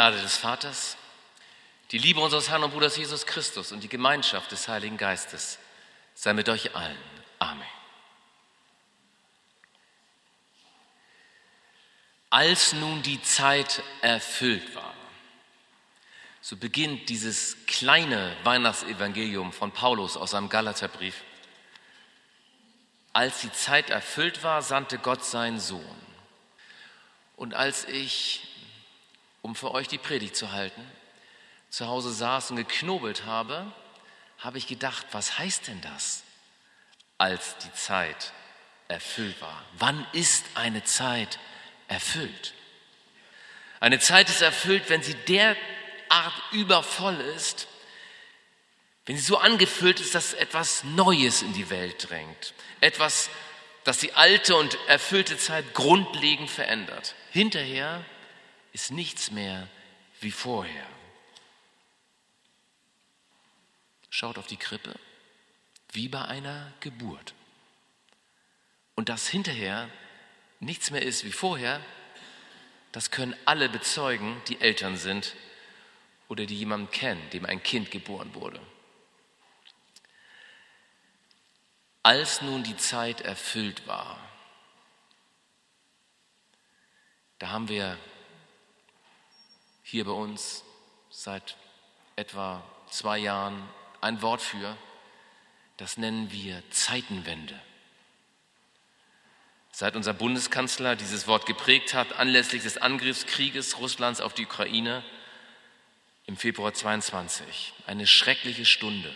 Gnade des Vaters, die Liebe unseres Herrn und Bruders Jesus Christus und die Gemeinschaft des Heiligen Geistes sei mit euch allen. Amen. Als nun die Zeit erfüllt war, so beginnt dieses kleine Weihnachtsevangelium von Paulus aus seinem Galaterbrief. Als die Zeit erfüllt war, sandte Gott seinen Sohn. Und als ich, um für euch die Predigt zu halten, zu Hause saß und geknobelt habe, habe ich gedacht, was heißt denn das, als die Zeit erfüllt war? Wann ist eine Zeit erfüllt? Eine Zeit ist erfüllt, wenn sie derart übervoll ist, wenn sie so angefüllt ist, dass etwas Neues in die Welt drängt, etwas, das die alte und erfüllte Zeit grundlegend verändert. Hinterher ist nichts mehr wie vorher. Schaut auf die Krippe, wie bei einer Geburt. Und dass hinterher nichts mehr ist wie vorher, das können alle bezeugen, die Eltern sind oder die jemanden kennen, dem ein Kind geboren wurde. Als nun die Zeit erfüllt war, da haben wir hier bei uns seit etwa zwei Jahren ein Wort für, das nennen wir Zeitenwende. Seit unser Bundeskanzler dieses Wort geprägt hat, anlässlich des Angriffskrieges Russlands auf die Ukraine im Februar 22, eine schreckliche Stunde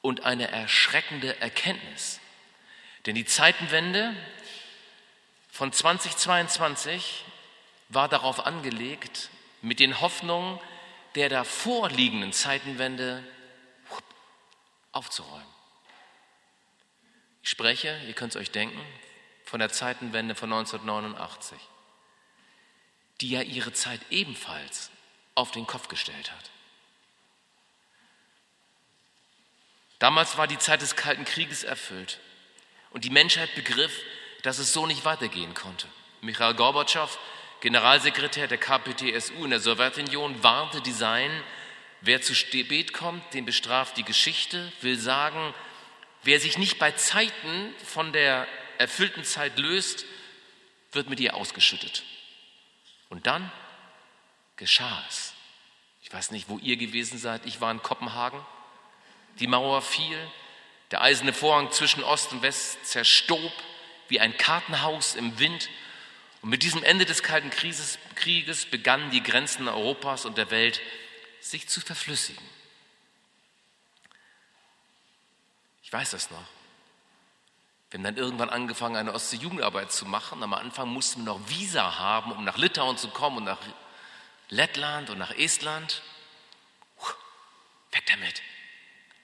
und eine erschreckende Erkenntnis. Denn die Zeitenwende von 2022 war darauf angelegt, mit den Hoffnungen der davor liegenden Zeitenwende aufzuräumen. Ich spreche, ihr könnt es euch denken, von der Zeitenwende von 1989, die ja ihre Zeit ebenfalls auf den Kopf gestellt hat. Damals war die Zeit des Kalten Krieges erfüllt und die Menschheit begriff, dass es so nicht weitergehen konnte. Michael Gorbatschow, Generalsekretär der KPTSU in der Sowjetunion, warnte die Seinen, wer zu spät kommt, den bestraft die Geschichte, will sagen, wer sich nicht bei Zeiten von der erfüllten Zeit löst, wird mit ihr ausgeschüttet. Und dann geschah es. Ich weiß nicht, wo ihr gewesen seid. Ich war in Kopenhagen. Die Mauer fiel. Der eiserne Vorhang zwischen Ost und West zerstob wie ein Kartenhaus im Wind. Und mit diesem Ende des Kalten Krieges, Krieges begannen die Grenzen Europas und der Welt sich zu verflüssigen. Ich weiß das noch. Wir haben dann irgendwann angefangen, eine Ostsee-Jugendarbeit zu machen. Am Anfang mussten wir noch Visa haben, um nach Litauen zu kommen und nach Lettland und nach Estland. Weg damit.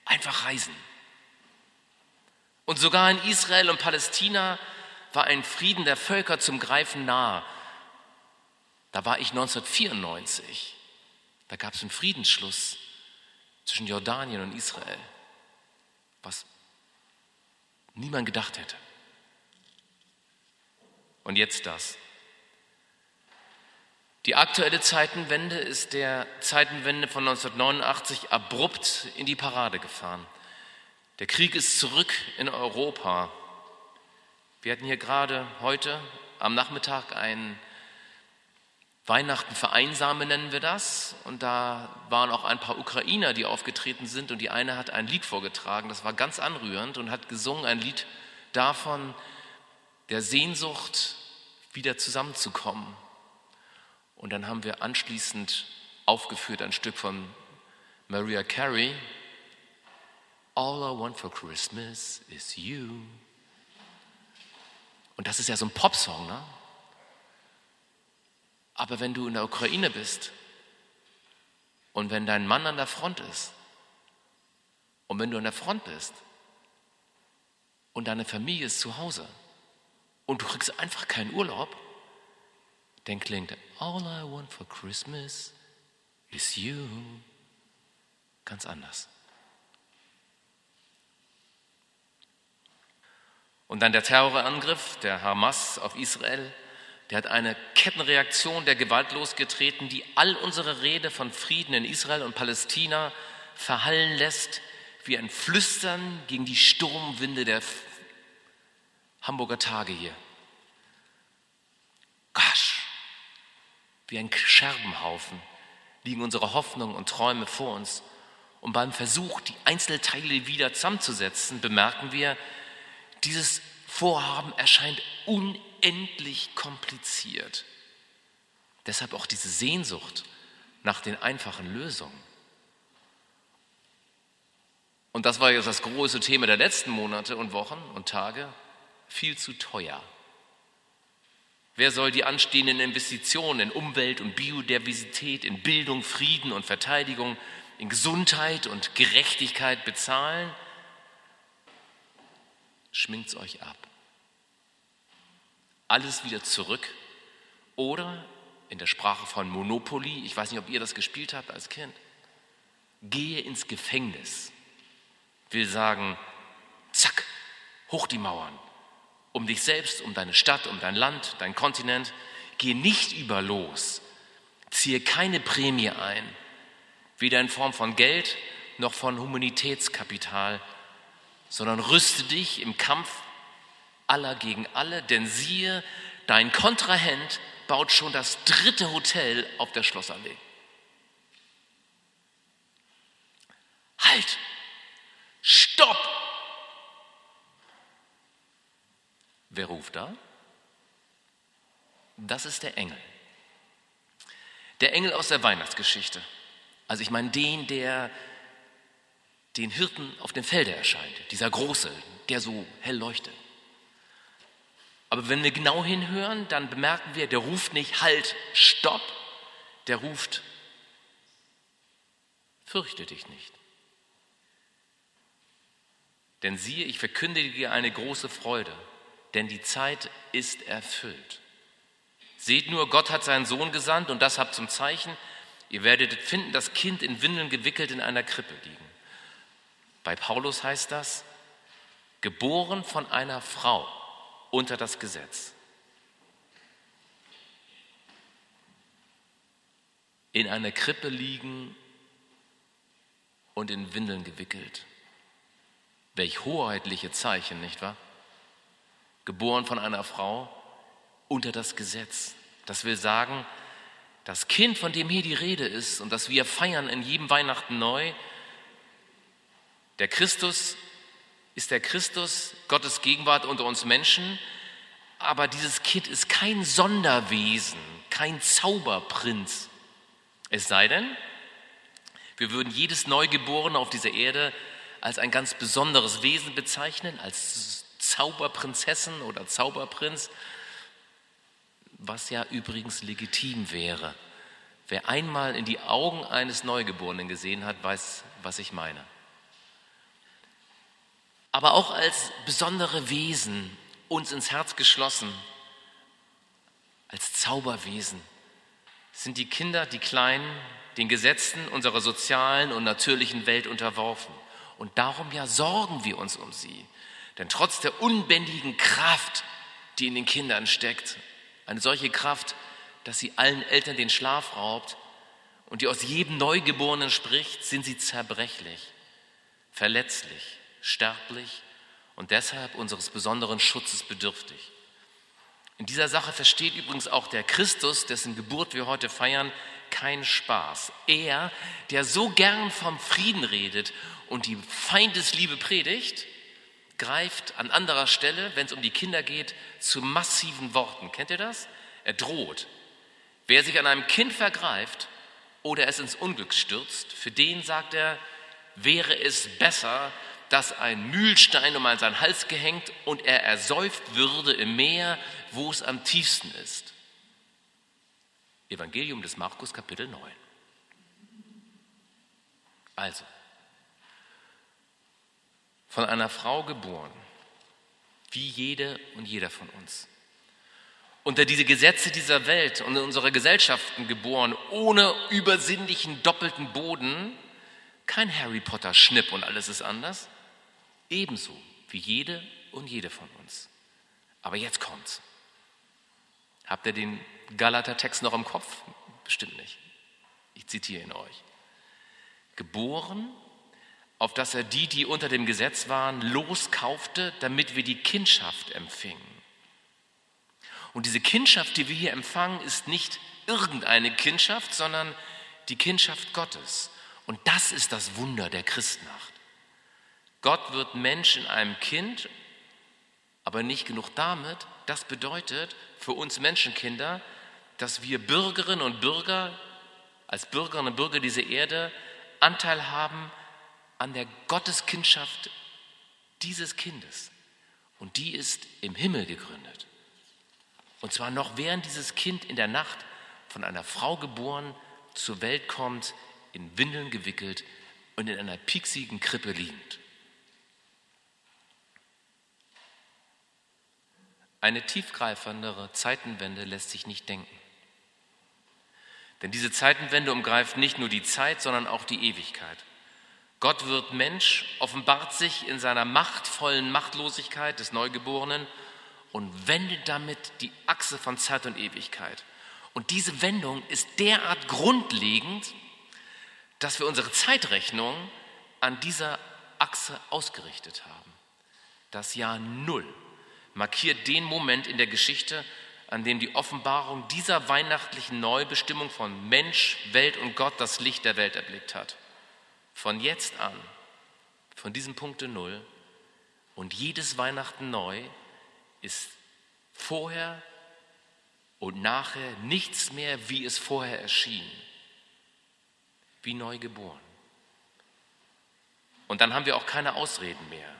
Einfach reisen. Und sogar in Israel und Palästina war ein Frieden der Völker zum Greifen nahe. Da war ich 1994. Da gab es einen Friedensschluss zwischen Jordanien und Israel, was niemand gedacht hätte. Und jetzt das. Die aktuelle Zeitenwende ist der Zeitenwende von 1989 abrupt in die Parade gefahren. Der Krieg ist zurück in Europa. Wir hatten hier gerade heute am Nachmittag ein Weihnachten vereinsame nennen wir das. Und da waren auch ein paar Ukrainer, die aufgetreten sind. Und die eine hat ein Lied vorgetragen, das war ganz anrührend und hat gesungen ein Lied davon, der Sehnsucht, wieder zusammenzukommen und dann haben wir anschließend aufgeführt ein Stück von Maria Carey. All I want for Christmas is you. Und das ist ja so ein Popsong, ne? Aber wenn du in der Ukraine bist und wenn dein Mann an der Front ist und wenn du an der Front bist und deine Familie ist zu Hause und du kriegst einfach keinen Urlaub, dann klingt All I want for Christmas is you ganz anders. Und dann der Terrorangriff der Hamas auf Israel der hat eine Kettenreaktion der Gewalt losgetreten, die all unsere Rede von Frieden in Israel und Palästina verhallen lässt wie ein Flüstern gegen die Sturmwinde der Hamburger Tage hier. Gosh, wie ein Scherbenhaufen liegen unsere Hoffnungen und Träume vor uns. Und beim Versuch, die Einzelteile wieder zusammenzusetzen, bemerken wir, dieses Vorhaben erscheint unendlich kompliziert. Deshalb auch diese Sehnsucht nach den einfachen Lösungen. Und das war jetzt das große Thema der letzten Monate und Wochen und Tage. Viel zu teuer. Wer soll die anstehenden Investitionen in Umwelt und Biodiversität, in Bildung, Frieden und Verteidigung, in Gesundheit und Gerechtigkeit bezahlen? Schminkt's euch ab. Alles wieder zurück oder in der Sprache von Monopoly, ich weiß nicht, ob ihr das gespielt habt als Kind, gehe ins Gefängnis. Will sagen, zack, hoch die Mauern, um dich selbst, um deine Stadt, um dein Land, dein Kontinent. Geh nicht über los, ziehe keine Prämie ein, weder in Form von Geld noch von Humanitätskapital, sondern rüste dich im Kampf aller gegen alle, denn siehe, dein Kontrahent baut schon das dritte Hotel auf der Schlossallee. Halt! Stopp! Wer ruft da? Das ist der Engel. Der Engel aus der Weihnachtsgeschichte. Also ich meine den, der den Hirten auf dem Felde erscheint, dieser große, der so hell leuchtet. Aber wenn wir genau hinhören, dann bemerken wir, der ruft nicht Halt, Stopp, der ruft Fürchte dich nicht. Denn siehe, ich verkündige dir eine große Freude, denn die Zeit ist erfüllt. Seht nur, Gott hat seinen Sohn gesandt und das habt zum Zeichen, ihr werdet finden, das Kind in Windeln gewickelt in einer Krippe liegen. Bei Paulus heißt das, geboren von einer Frau unter das Gesetz. In einer Krippe liegen und in Windeln gewickelt. Welch hoheitliche Zeichen, nicht wahr? Geboren von einer Frau unter das Gesetz. Das will sagen, das Kind, von dem hier die Rede ist und das wir feiern in jedem Weihnachten neu, der Christus ist der Christus, Gottes Gegenwart unter uns Menschen, aber dieses Kind ist kein Sonderwesen, kein Zauberprinz. Es sei denn, wir würden jedes Neugeborene auf dieser Erde als ein ganz besonderes Wesen bezeichnen, als Zauberprinzessin oder Zauberprinz, was ja übrigens legitim wäre. Wer einmal in die Augen eines Neugeborenen gesehen hat, weiß, was ich meine. Aber auch als besondere Wesen uns ins Herz geschlossen, als Zauberwesen sind die Kinder, die Kleinen, den Gesetzen unserer sozialen und natürlichen Welt unterworfen. Und darum ja sorgen wir uns um sie. Denn trotz der unbändigen Kraft, die in den Kindern steckt, eine solche Kraft, dass sie allen Eltern den Schlaf raubt und die aus jedem Neugeborenen spricht, sind sie zerbrechlich, verletzlich, sterblich und deshalb unseres besonderen Schutzes bedürftig. In dieser Sache versteht übrigens auch der Christus, dessen Geburt wir heute feiern, kein Spaß. Er, der so gern vom Frieden redet und die Feindesliebe predigt, greift an anderer Stelle, wenn es um die Kinder geht, zu massiven Worten. Kennt ihr das? Er droht. Wer sich an einem Kind vergreift oder es ins Unglück stürzt, für den, sagt er, wäre es besser, dass ein Mühlstein um seinen Hals gehängt und er ersäuft würde im Meer, wo es am tiefsten ist. Evangelium des Markus Kapitel 9. Also, von einer Frau geboren, wie jede und jeder von uns. Unter diese Gesetze dieser Welt und in unsere Gesellschaften geboren, ohne übersinnlichen doppelten Boden, kein Harry Potter Schnipp und alles ist anders, ebenso wie jede und jede von uns. Aber jetzt kommt's. Habt ihr den Galater-Text noch im Kopf? Bestimmt nicht. Ich zitiere ihn euch. Geboren, auf dass er die, die unter dem Gesetz waren, loskaufte, damit wir die Kindschaft empfingen. Und diese Kindschaft, die wir hier empfangen, ist nicht irgendeine Kindschaft, sondern die Kindschaft Gottes. Und das ist das Wunder der Christnacht. Gott wird Mensch in einem Kind, aber nicht genug damit. Das bedeutet für uns Menschenkinder, dass wir Bürgerinnen und Bürger, als Bürgerinnen und Bürger dieser Erde, Anteil haben an der Gotteskindschaft dieses Kindes. Und die ist im Himmel gegründet. Und zwar noch während dieses Kind in der Nacht von einer Frau geboren zur Welt kommt, in Windeln gewickelt und in einer pieksigen Krippe liegend. Eine tiefgreifendere Zeitenwende lässt sich nicht denken. Denn diese Zeitenwende umgreift nicht nur die Zeit, sondern auch die Ewigkeit. Gott wird Mensch, offenbart sich in seiner machtvollen Machtlosigkeit des Neugeborenen und wendet damit die Achse von Zeit und Ewigkeit. Und diese Wendung ist derart grundlegend, dass wir unsere Zeitrechnung an dieser Achse ausgerichtet haben. Das Jahr Null markiert den Moment in der Geschichte, an dem die Offenbarung dieser weihnachtlichen Neubestimmung von Mensch, Welt und Gott das Licht der Welt erblickt hat. Von jetzt an, von diesem Punkte Null und jedes Weihnachten neu ist vorher und nachher nichts mehr, wie es vorher erschien, wie neu geboren. Und dann haben wir auch keine Ausreden mehr.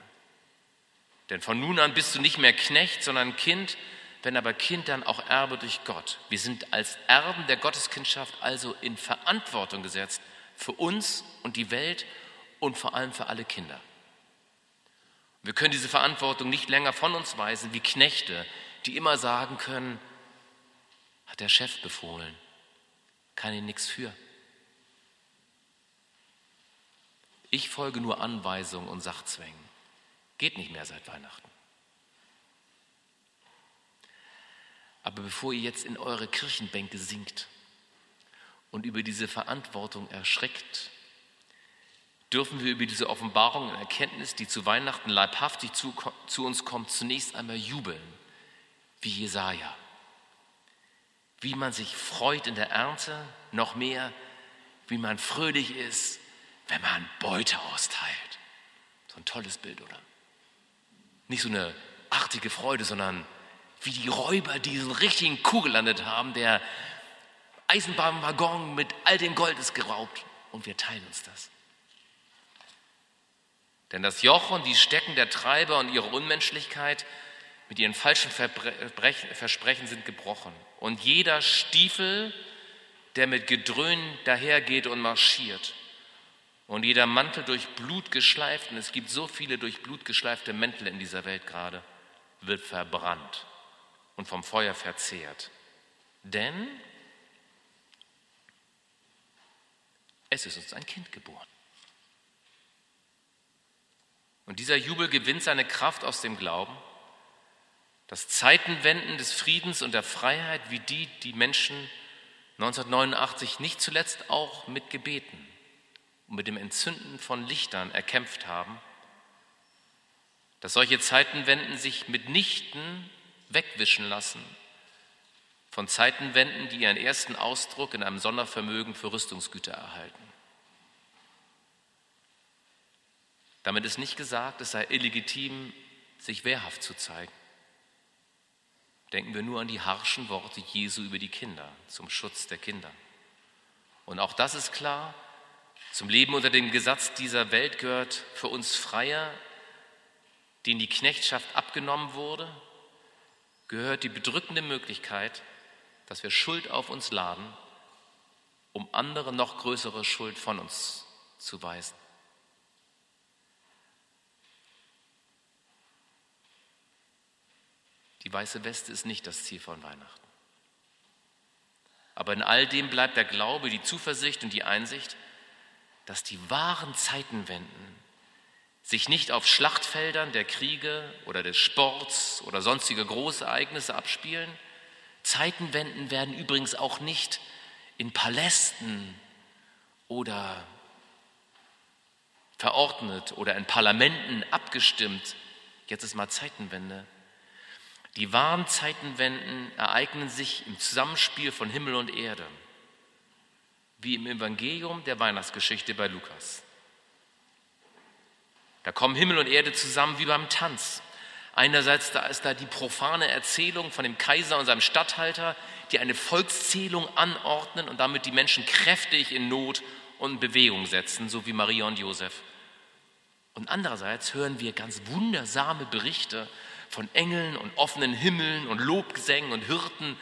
Denn von nun an bist du nicht mehr Knecht, sondern Kind, wenn aber Kind, dann auch Erbe durch Gott. Wir sind als Erben der Gotteskindschaft also in Verantwortung gesetzt für uns und die Welt und vor allem für alle Kinder. Wir können diese Verantwortung nicht länger von uns weisen wie Knechte, die immer sagen können, hat der Chef befohlen, kann ich nichts für. Ich folge nur Anweisungen und Sachzwängen. Geht nicht mehr seit Weihnachten. Aber bevor ihr jetzt in eure Kirchenbänke sinkt und über diese Verantwortung erschreckt, dürfen wir über diese Offenbarung und Erkenntnis, die zu Weihnachten leibhaftig zu, zu uns kommt, zunächst einmal jubeln, wie Jesaja. Wie man sich freut in der Ernte, noch mehr, wie man fröhlich ist, wenn man Beute austeilt. So ein tolles Bild, oder? Nicht so eine artige Freude, sondern wie die Räuber diesen richtigen Kuh gelandet haben, der Eisenbahnwaggon mit all dem Gold ist geraubt und wir teilen uns das. Denn das Joch und die Stecken der Treiber und ihre Unmenschlichkeit mit ihren falschen Versprechen sind gebrochen. Und jeder Stiefel, der mit Gedröhn dahergeht und marschiert, und jeder Mantel durch Blut geschleift, und es gibt so viele durch Blut geschleifte Mäntel in dieser Welt gerade, wird verbrannt und vom Feuer verzehrt. Denn es ist uns ein Kind geboren. Und dieser Jubel gewinnt seine Kraft aus dem Glauben, dass Zeitenwenden des Friedens und der Freiheit wie die, die Menschen 1989 nicht zuletzt auch mit Gebeten und mit dem Entzünden von Lichtern erkämpft haben, dass solche Zeitenwenden sich mitnichten wegwischen lassen von Zeitenwenden, die ihren ersten Ausdruck in einem Sondervermögen für Rüstungsgüter erhalten. Damit ist nicht gesagt, es sei illegitim, sich wehrhaft zu zeigen. Denken wir nur an die harschen Worte Jesu über die Kinder zum Schutz der Kinder. Und auch das ist klar, zum Leben unter dem Gesetz dieser Welt gehört für uns Freier, denen die Knechtschaft abgenommen wurde, gehört die bedrückende Möglichkeit, dass wir Schuld auf uns laden, um andere noch größere Schuld von uns zu weisen. Die weiße Weste ist nicht das Ziel von Weihnachten. Aber in all dem bleibt der Glaube, die Zuversicht und die Einsicht, dass die wahren Zeitenwenden sich nicht auf Schlachtfeldern der Kriege oder des Sports oder sonstige Großereignisse abspielen, Zeitenwenden werden übrigens auch nicht in Palästen oder verordnet oder in Parlamenten abgestimmt. Jetzt ist mal Zeitenwende. Die wahren Zeitenwenden ereignen sich im Zusammenspiel von Himmel und Erde, wie im Evangelium der Weihnachtsgeschichte bei Lukas. Da kommen Himmel und Erde zusammen wie beim Tanz. Einerseits da ist da die profane Erzählung von dem Kaiser und seinem Statthalter, die eine Volkszählung anordnen und damit die Menschen kräftig in Not und in Bewegung setzen, so wie Maria und Josef. Und andererseits hören wir ganz wundersame Berichte von Engeln und offenen Himmeln und Lobgesängen und Hirten,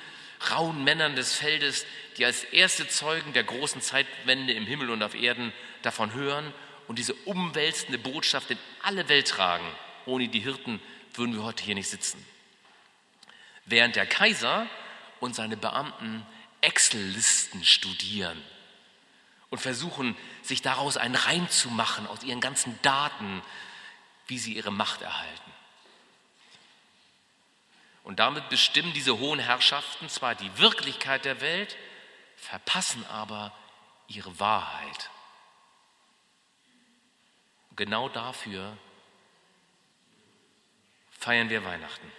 rauen Männern des Feldes, die als erste Zeugen der großen Zeitwende im Himmel und auf Erden davon hören und diese umwälzende Botschaft in alle Welt tragen. Ohne die Hirten würden wir heute hier nicht sitzen. Während der Kaiser und seine Beamten Excel-Listen studieren und versuchen, sich daraus einen Reim zu machen aus ihren ganzen Daten, wie sie ihre Macht erhalten. Und damit bestimmen diese hohen Herrschaften zwar die Wirklichkeit der Welt, verpassen aber ihre Wahrheit. Genau dafür feiern wir Weihnachten.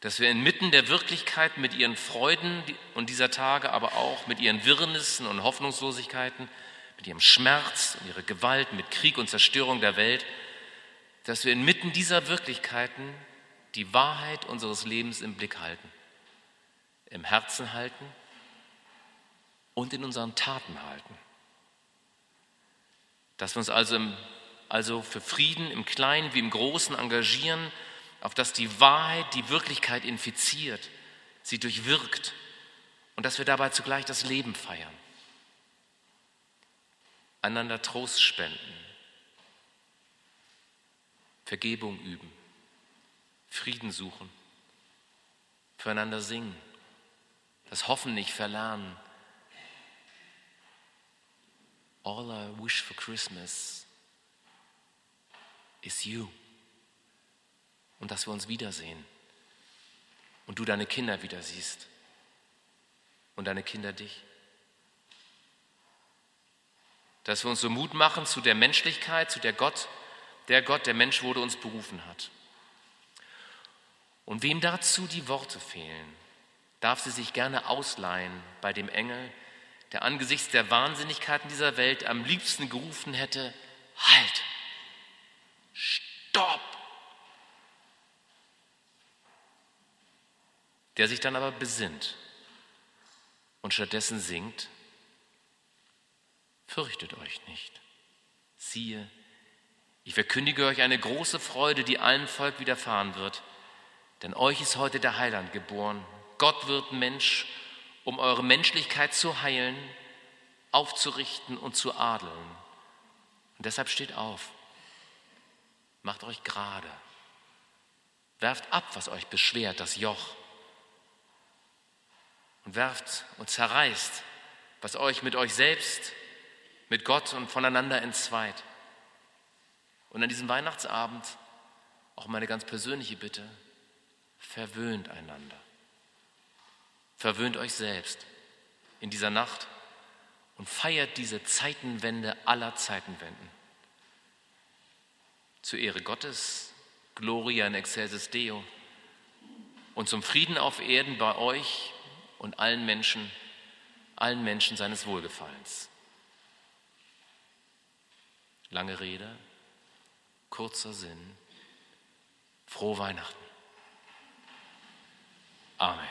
Dass wir inmitten der Wirklichkeit mit ihren Freuden und dieser Tage, aber auch mit ihren Wirrnissen und Hoffnungslosigkeiten, mit ihrem Schmerz und ihrer Gewalt, mit Krieg und Zerstörung der Welt, dass wir inmitten dieser Wirklichkeiten die Wahrheit unseres Lebens im Blick halten, im Herzen halten und in unseren Taten halten. Dass wir uns also im also für Frieden im Kleinen wie im Großen engagieren, auf dass die Wahrheit die Wirklichkeit infiziert, sie durchwirkt und dass wir dabei zugleich das Leben feiern, einander Trost spenden, Vergebung üben, Frieden suchen, füreinander singen, das Hoffen nicht verlernen. All I wish for Christmas is you. Und dass wir uns wiedersehen. Und du deine Kinder wieder siehst. Und deine Kinder dich. Dass wir uns so Mut machen zu der Menschlichkeit, zu der Gott, der Gott, der Mensch wurde, uns berufen hat. Und wem dazu die Worte fehlen, darf sie sich gerne ausleihen bei dem Engel, der angesichts der Wahnsinnigkeiten dieser Welt am liebsten gerufen hätte, halt! Stopp! Der sich dann aber besinnt und stattdessen singt, fürchtet euch nicht. Siehe, ich verkündige euch eine große Freude, die allen Volk widerfahren wird, denn euch ist heute der Heiland geboren. Gott wird Mensch, um eure Menschlichkeit zu heilen, aufzurichten und zu adeln. Und deshalb steht auf, Macht euch gerade. Werft ab, was euch beschwert, das Joch. Und werft und zerreißt, was euch mit euch selbst, mit Gott und voneinander entzweit. Und an diesem Weihnachtsabend auch meine ganz persönliche Bitte, verwöhnt einander. Verwöhnt euch selbst in dieser Nacht und feiert diese Zeitenwende aller Zeitenwenden zur Ehre Gottes, Gloria in excelsis Deo und zum Frieden auf Erden bei euch und allen Menschen, allen Menschen seines Wohlgefallens. Lange Rede, kurzer Sinn, frohe Weihnachten. Amen.